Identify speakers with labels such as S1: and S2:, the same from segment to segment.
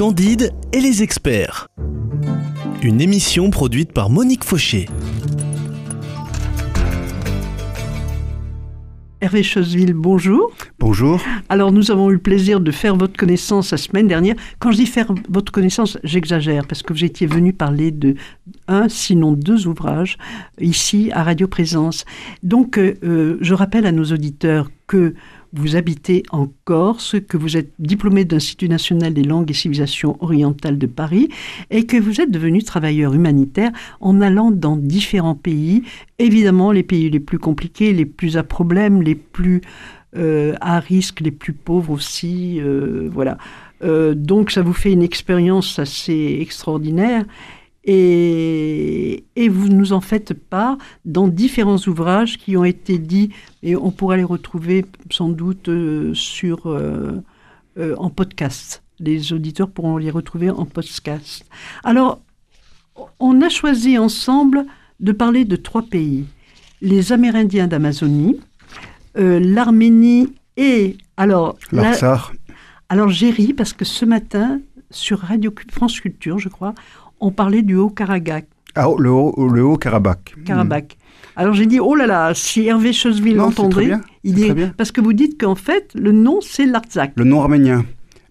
S1: Candide et les experts. Une émission produite par Monique Fauché.
S2: Hervé Choseville, bonjour.
S3: Bonjour.
S2: Alors, nous avons eu le plaisir de faire votre connaissance la semaine dernière. Quand je dis faire votre connaissance, j'exagère, parce que vous étiez venu parler de un, sinon deux ouvrages, ici à Radio Présence. Donc, euh, euh, je rappelle à nos auditeurs que vous habitez en Corse, que vous êtes diplômé d'Institut national des langues et civilisations orientales de Paris et que vous êtes devenu travailleur humanitaire en allant dans différents pays, évidemment les pays les plus compliqués, les plus à problème, les plus euh, à risque, les plus pauvres aussi, euh, voilà. Euh, donc ça vous fait une expérience assez extraordinaire et, et, vous nous en faites part dans différents ouvrages qui ont été dits, et on pourra les retrouver sans doute euh, sur, euh, euh, en podcast. Les auditeurs pourront les retrouver en podcast. Alors, on a choisi ensemble de parler de trois pays. Les Amérindiens d'Amazonie, l'Arménie et... Alors,
S3: L'Artsar.
S2: alors j'ai ri parce que ce matin, sur Radio France Culture, je crois, on parlait du Haut-Karabakh.
S3: Ah, le Haut-Karabakh.
S2: Haut Karabakh. Alors j'ai dit, oh là là, si Hervé Choseville l'entendrait, il dit, parce que vous dites qu'en fait, le nom, c'est l'Artsakh.
S3: Le nom arménien.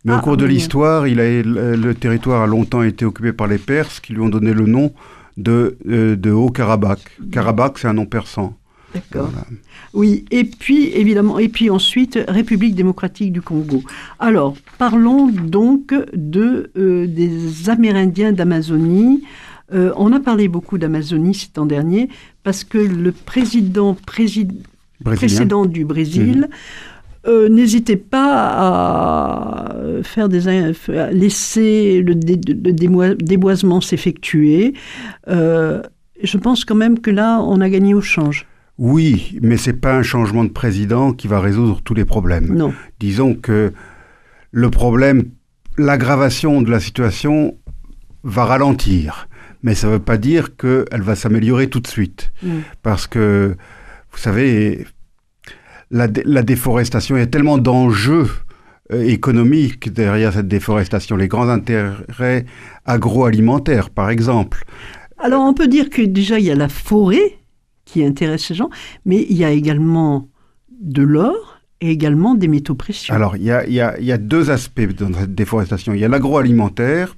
S3: Mais ah, au cours de l'histoire, il a, le territoire a longtemps été occupé par les Perses qui lui ont donné le nom de, euh, de Haut-Karabakh. Karabakh, c'est un nom persan.
S2: D'accord. Voilà. Oui, et puis évidemment, et puis ensuite République démocratique du Congo. Alors, parlons donc de euh, des Amérindiens d'Amazonie. Euh, on a parlé beaucoup d'Amazonie cet an dernier parce que le président précédent du Brésil mmh. euh, n'hésitait pas à faire des à laisser le, dé, le déboisement s'effectuer. je pense quand même que là, on a gagné au change.
S3: Oui, mais c'est pas un changement de président qui va résoudre tous les problèmes.
S2: Non.
S3: Disons que le problème, l'aggravation de la situation va ralentir, mais ça ne veut pas dire qu'elle va s'améliorer tout de suite. Mm. Parce que, vous savez, la, la déforestation, il y a tellement d'enjeux euh, économiques derrière cette déforestation, les grands intérêts agroalimentaires, par exemple.
S2: Alors, on peut dire que déjà, il y a la forêt qui intéresse ces gens, mais il y a également de l'or et également des métaux précieux.
S3: Alors, il y a, il y a, il y a deux aspects dans cette déforestation. Il y a l'agroalimentaire,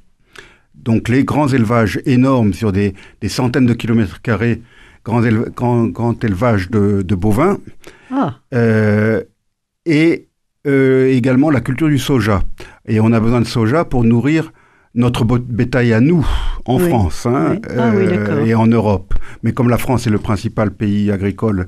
S3: donc les grands élevages énormes sur des, des centaines de kilomètres carrés, grands grand, grand, élevage de, de bovins,
S2: ah.
S3: euh, et euh, également la culture du soja. Et on a besoin de soja pour nourrir notre bétail à nous, en
S2: oui.
S3: France hein,
S2: oui. Ah,
S3: euh,
S2: oui,
S3: et en Europe. Mais comme la France est le principal pays agricole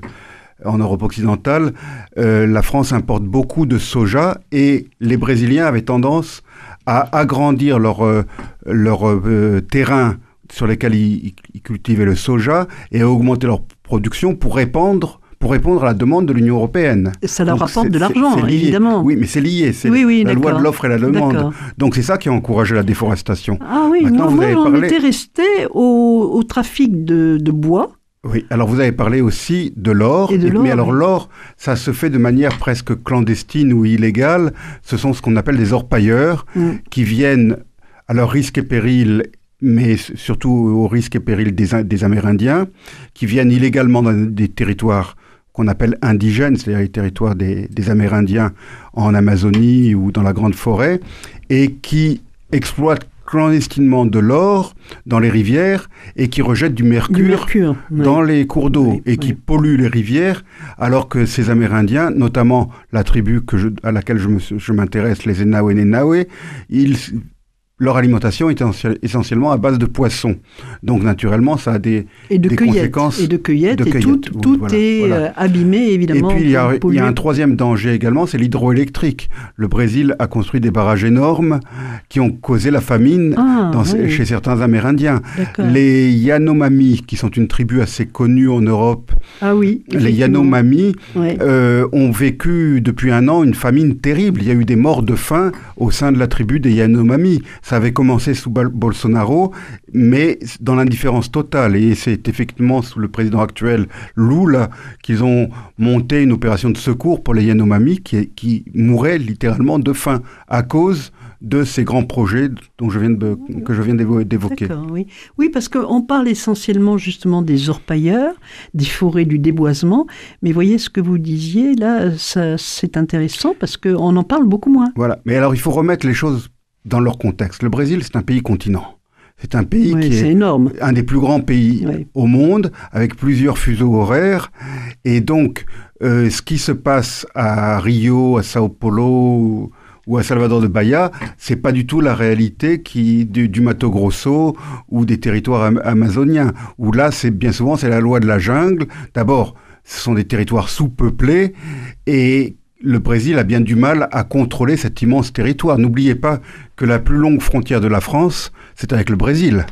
S3: en Europe occidentale, euh, la France importe beaucoup de soja et les Brésiliens avaient tendance à agrandir leur, euh, leur euh, terrain sur lesquels ils, ils, cultivaient le soja et à augmenter leur production pour répandre pour répondre à la demande de l'Union européenne.
S2: Ça leur Donc rapporte de l'argent, évidemment.
S3: Oui, mais c'est lié. C'est
S2: oui, oui,
S3: la loi de l'offre et la demande. Donc c'est ça qui a encouragé la déforestation.
S2: Ah oui, Maintenant, moi, moi j'en parlé... étais resté au, au trafic de, de, bois.
S3: Oui, alors vous avez parlé aussi de l'or, mais alors l'or, ça se fait de manière presque clandestine ou illégale. Ce sont ce qu'on appelle des orpailleurs mm. qui viennent à leur risque et péril mais surtout au risque et péril des, des Amérindiens, qui viennent illégalement dans des territoires qu'on appelle indigènes, c'est-à-dire les territoires des, des, Amérindiens en Amazonie ou dans la Grande Forêt, et qui exploitent clandestinement de l'or dans les rivières et qui rejettent du mercure,
S2: du mercure
S3: dans
S2: oui.
S3: les cours d'eau
S2: oui,
S3: et qui polluent les rivières, alors que ces Amérindiens, notamment la tribu que je, à laquelle je m'intéresse, les Enawe ils leur alimentation est essentiellement à base de poissons. Donc naturellement, ça a des,
S2: et de
S3: des conséquences.
S2: Et de cueillette, de cueillette. et tout, tout voilà, est voilà. Euh, abîmé, évidemment.
S3: Et puis il y, a, il y, a, un troisième danger également, c'est l'hydroélectrique. Le Brésil a construit des barrages énormes qui ont causé la famine
S2: ah,
S3: dans,
S2: oui.
S3: chez certains Amérindiens. Les Yanomami, qui sont une tribu assez connue en Europe,
S2: ah, oui,
S3: les Yanomami euh, ont vécu depuis un an une famine terrible. Il y a eu des morts de faim au sein de la tribu des Yanomami. Ça avait commencé sous Bolsonaro, mais dans l'indifférence totale. Et c'est effectivement sous le président actuel, Lula, qu'ils ont monté une opération de secours pour les Yanomami qui, qui mouraient littéralement de faim à cause de ces grands projets dont je viens de, que je viens d'évoquer.
S2: Oui. oui, parce qu'on parle essentiellement justement des orpailleurs, des forêts du déboisement, mais voyez ce que vous disiez là, c'est intéressant parce qu'on en parle beaucoup moins.
S3: Voilà, mais alors il faut remettre les choses dans leur contexte. Le Brésil, c'est un pays continent. C'est un pays qui est,
S2: énorme.
S3: un des plus grands pays au monde, avec plusieurs fuseaux horaires. Et donc, euh, ce qui se passe à Rio, à Sao Paulo ou à Salvador de Bahia, c'est pas du tout la réalité qui du, Mato Grosso ou des territoires amazoniens. Où là, c'est bien souvent c'est la loi de la jungle. D'abord, ce sont des territoires sous-peuplés et le Brésil a bien du mal à contrôler cet immense territoire. N'oubliez pas que la plus longue frontière de la France, c'est avec le Brésil.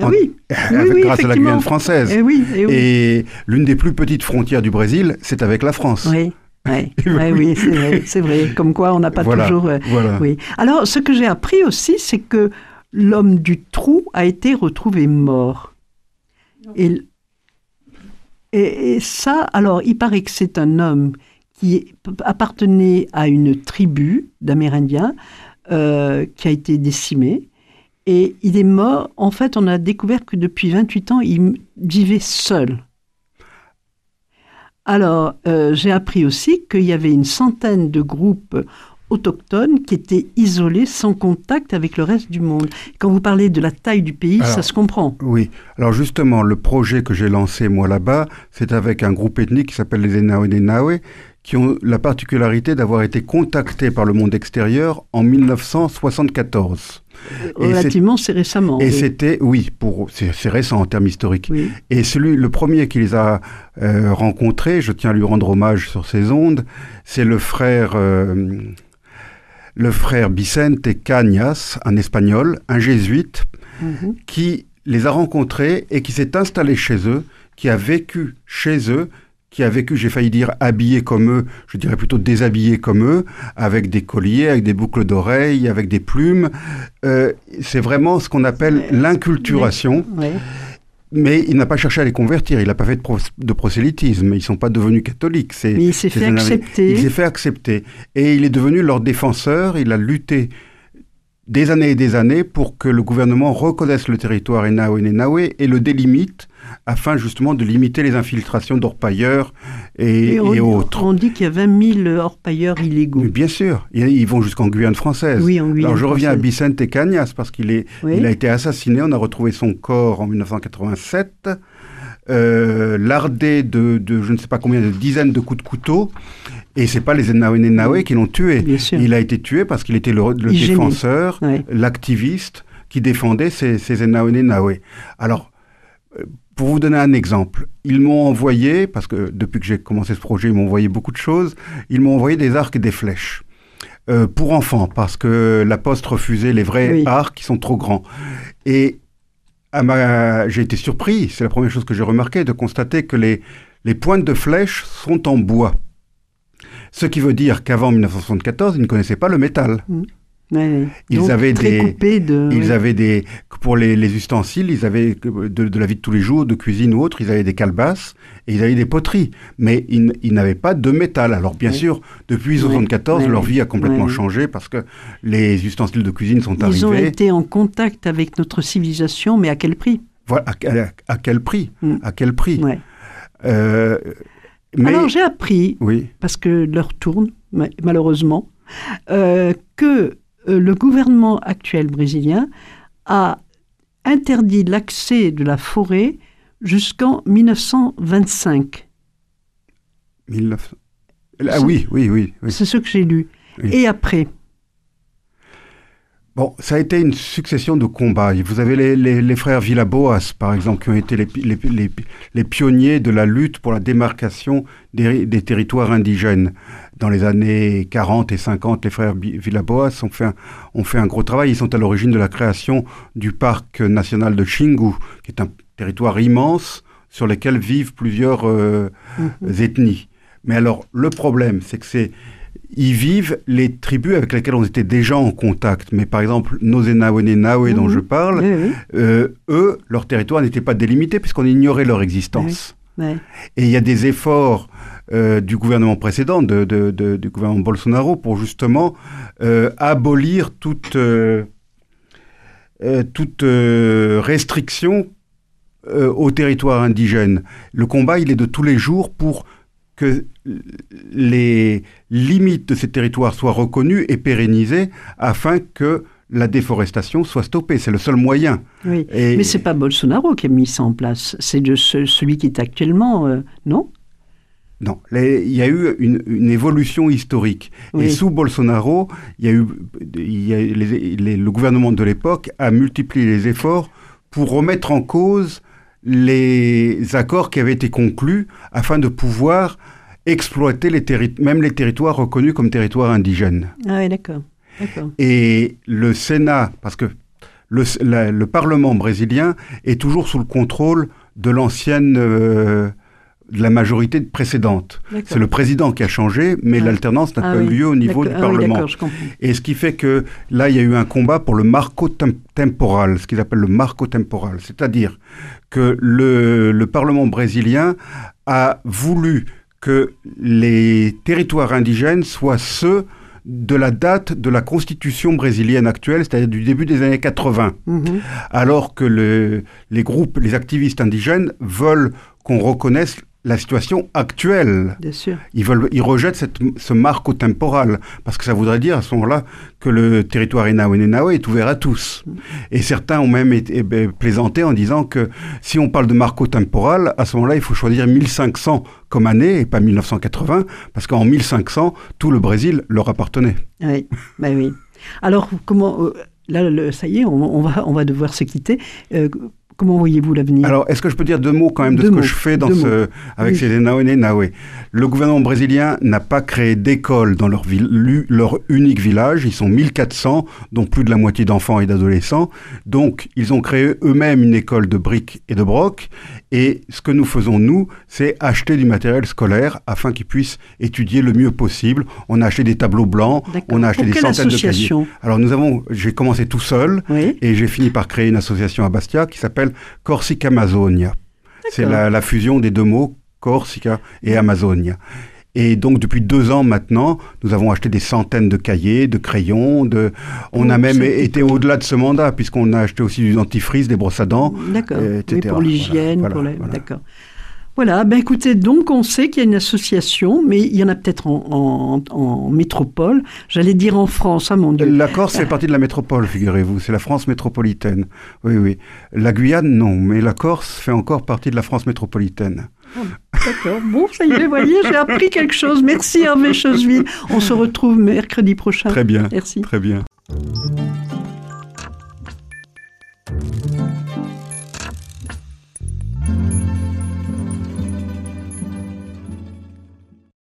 S2: Ah oui.
S3: grâce à la Guyane française.
S2: Et, eh oui,
S3: eh et l'une des plus petites frontières du Brésil, c'est avec la France.
S2: Oui. oui, c'est vrai, c'est vrai. Comme quoi, on n'a pas toujours. Euh, oui. Alors, ce que j'ai appris aussi, c'est que l'homme du trou a été retrouvé mort. Et, et, ça, alors, il paraît que c'est un homme qui appartenait à une tribu d'Amérindiens euh, qui a été décimée. Et il est mort. En fait, on a découvert que depuis 28 ans, il vivait seul. Alors, euh, j'ai appris aussi qu'il y avait une centaine de groupes autochtones qui étaient isolés, sans contact avec le reste du monde. Quand vous parlez de la taille du pays, ça se comprend.
S3: Oui. Alors justement, le projet que j'ai lancé moi là-bas, c'est avec un groupe ethnique qui s'appelle les Enawe qui ont la particularité d'avoir été contactés par le monde extérieur en 1974.
S2: Relativement, c'est récemment.
S3: Et c'était, oui, pour c'est récent en termes historiques. Et celui, le premier qui les a euh, rencontrés, je tiens à lui rendre hommage sur ces ondes, c'est le frère, euh, le frère Vicente Cañas, un espagnol, un jésuite, mhm. qui les a rencontrés et qui s'est installé chez eux, qui a vécu chez eux qui a vécu, j'ai failli dire habillé comme eux, je dirais plutôt déshabillé comme eux, avec des colliers, avec des boucles d'oreilles, avec des plumes. Euh, c'est vraiment ce qu'on appelle l'inculturation. Mais il n'a pas cherché à les convertir, il n'a pas fait de, prosélytisme, ils ne sont pas devenus catholiques.
S2: Mais il s'est fait accepter.
S3: Il s'est fait accepter. Et il est devenu leur défenseur, il a lutté des années et des années pour que le gouvernement reconnaisse le territoire Enawe et le délimite afin justement de limiter les infiltrations d'orpailleurs et, et, autres.
S2: On dit qu'il y a 20 000 orpailleurs illégaux.
S3: bien sûr, ils vont jusqu'en Guyane française.
S2: Oui, en Guyane
S3: Alors je reviens à Vicente Cañas parce qu'il est, il a été assassiné, on a retrouvé son corps en 1987. Euh, lardé de, de, je ne sais pas combien de dizaines de coups de couteau. Et c'est pas les Nawe qui l'ont tué. Il a été tué parce qu'il était le, défenseur, l'activiste qui défendait ces, ces Nawe. Alors, euh, pour vous donner un exemple, ils m'ont envoyé, parce que depuis que j'ai commencé ce projet, ils m'ont envoyé beaucoup de choses, ils m'ont envoyé des arcs et des flèches. Euh, pour enfants, parce que la poste refusait les vrais arcs qui sont trop grands. Et j'ai été surpris, c'est la première chose que j'ai remarqué, de constater que les, les pointes de flèches sont en bois. Ce qui veut dire qu'avant 1974, ils ne connaissaient pas le métal. Mmh. Ils avaient des, ils avaient des, pour les, ustensiles, ils avaient de, la vie de tous les jours, de cuisine ou autre, ils avaient des calebasses et ils avaient des poteries, mais ils, n'avaient pas de métal. Alors bien sûr, depuis 1974, leur vie a complètement changé parce que les ustensiles de cuisine sont arrivés. Ils
S2: ont été en contact avec notre civilisation, mais à quel prix?
S3: Voilà, à, quel prix? Mm. À quel prix?
S2: Euh, Alors j'ai appris, parce que l'heure tourne, malheureusement, euh, que euh, le gouvernement actuel brésilien a interdit l'accès de la forêt jusqu'en 1925.
S3: Ah oui, oui, oui.
S2: C'est ce que j'ai lu. Et après
S3: Bon, ça a été une succession de combats. Vous avez les, les, frères Villaboas, par exemple, qui ont été les, les, pionniers de la lutte pour la démarcation des, des, territoires indigènes. Dans les années 40 et 50, les frères Villaboas ont fait, un, ont fait un gros travail. Ils sont à l'origine de la création du parc national de Xingu, qui est un territoire immense sur lequel vivent plusieurs euh, mm-hmm. ethnies. Mais alors, le problème, c'est que c'est y vivent les tribus avec lesquelles on était déjà en contact. Mais par exemple, nos Nawe dont mhm. je parle, euh, eux, leur territoire n'était pas délimité puisqu'on ignorait leur existence. Et il y a des efforts du gouvernement précédent, de, du gouvernement Bolsonaro, pour justement abolir toute, toute restriction au territoire indigène. Le combat, il est de tous les jours pour que les limites de ces territoires soient reconnues et pérennisées afin que la déforestation soit stoppée. C'est le seul moyen.
S2: Oui. Mais c'est pas Bolsonaro qui a mis ça en place. C'est de celui qui est actuellement, euh, non?
S3: Non, il y a eu une, évolution historique. Et sous Bolsonaro, il y a eu, le gouvernement de l'époque a multiplié les efforts pour remettre en cause les accords qui avaient été conclus afin de pouvoir exploiter les même les territoires reconnus comme territoires indigènes.
S2: Ah oui, d'accord.
S3: Et le Sénat, parce que le, le, Parlement brésilien est toujours sous le contrôle de l'ancienne, euh, de la majorité précédente. C'est le président qui a changé, mais l'alternance n'a ah pas eu lieu au niveau du ah Parlement. Et ce qui fait que là, il y a eu un combat pour le marco temporal, ce qu'ils appellent le marco temporal, c'est-à-dire que le, le Parlement brésilien a voulu que les territoires indigènes soient ceux de la date de la constitution brésilienne actuelle, c'est-à-dire du début des années 80, mhm. alors que les groupes, les activistes indigènes veulent qu'on reconnaisse la situation actuelle.
S2: Bien sûr.
S3: Ils, veulent, ils rejettent cette, ce marco temporal, parce que ça voudrait dire à ce moment-là que le territoire Inaoenenao est ouvert à tous. Mm. Et certains ont même été, eh ben, plaisanté en disant que si on parle de marco temporal, à ce moment-là, il faut choisir 1500 comme année et pas 1980, parce qu'en 1500, tout le Brésil leur appartenait.
S2: Oui, ben oui. Alors, comment... Euh, là, ça y est, on, va, on va devoir se quitter. Euh, Comment voyez-vous l'avenir
S3: Alors, est-ce que je peux dire deux mots quand même de ce que je fais dans ce, avec ces Naoé Naoué Le gouvernement brésilien n'a pas créé d'école dans leur, ville, leur unique village. Ils sont 1400, dont plus de la moitié d'enfants et d'adolescents. Donc, ils ont créé eux-mêmes une école de briques et de brocs. Et ce que nous faisons, nous, c'est acheter du matériel scolaire afin qu'ils puissent étudier le mieux possible. On a acheté des tableaux blancs, on a acheté des centaines de cahiers. Alors, nous avons, j'ai commencé tout seul et j'ai fini par créer une association à Bastia qui s'appelle Corsica Amazonia. C'est la, fusion des deux mots Corsica et Amazonia. Et donc depuis deux ans maintenant, nous avons acheté des centaines de cahiers, de crayons, de... on a même été au-delà de ce mandat puisqu'on a acheté aussi du dentifrice, des brosses à dents,
S2: D'accord. pour l'hygiène, pour la... D'accord. Voilà, ben écoutez, donc on sait qu'il y a une association, mais il y en a peut-être en, métropole, j'allais dire en France, hein, mon Dieu.
S3: La Corse fait partie de la métropole, figurez-vous, c'est la France métropolitaine. Oui, oui. La Guyane, non, mais la Corse fait encore partie de la France métropolitaine.
S2: D'accord, bon, ça y est, vous voyez, j'ai appris quelque chose. Merci Hervé Choseville. On se retrouve mercredi prochain.
S3: Très bien. Merci. Très bien.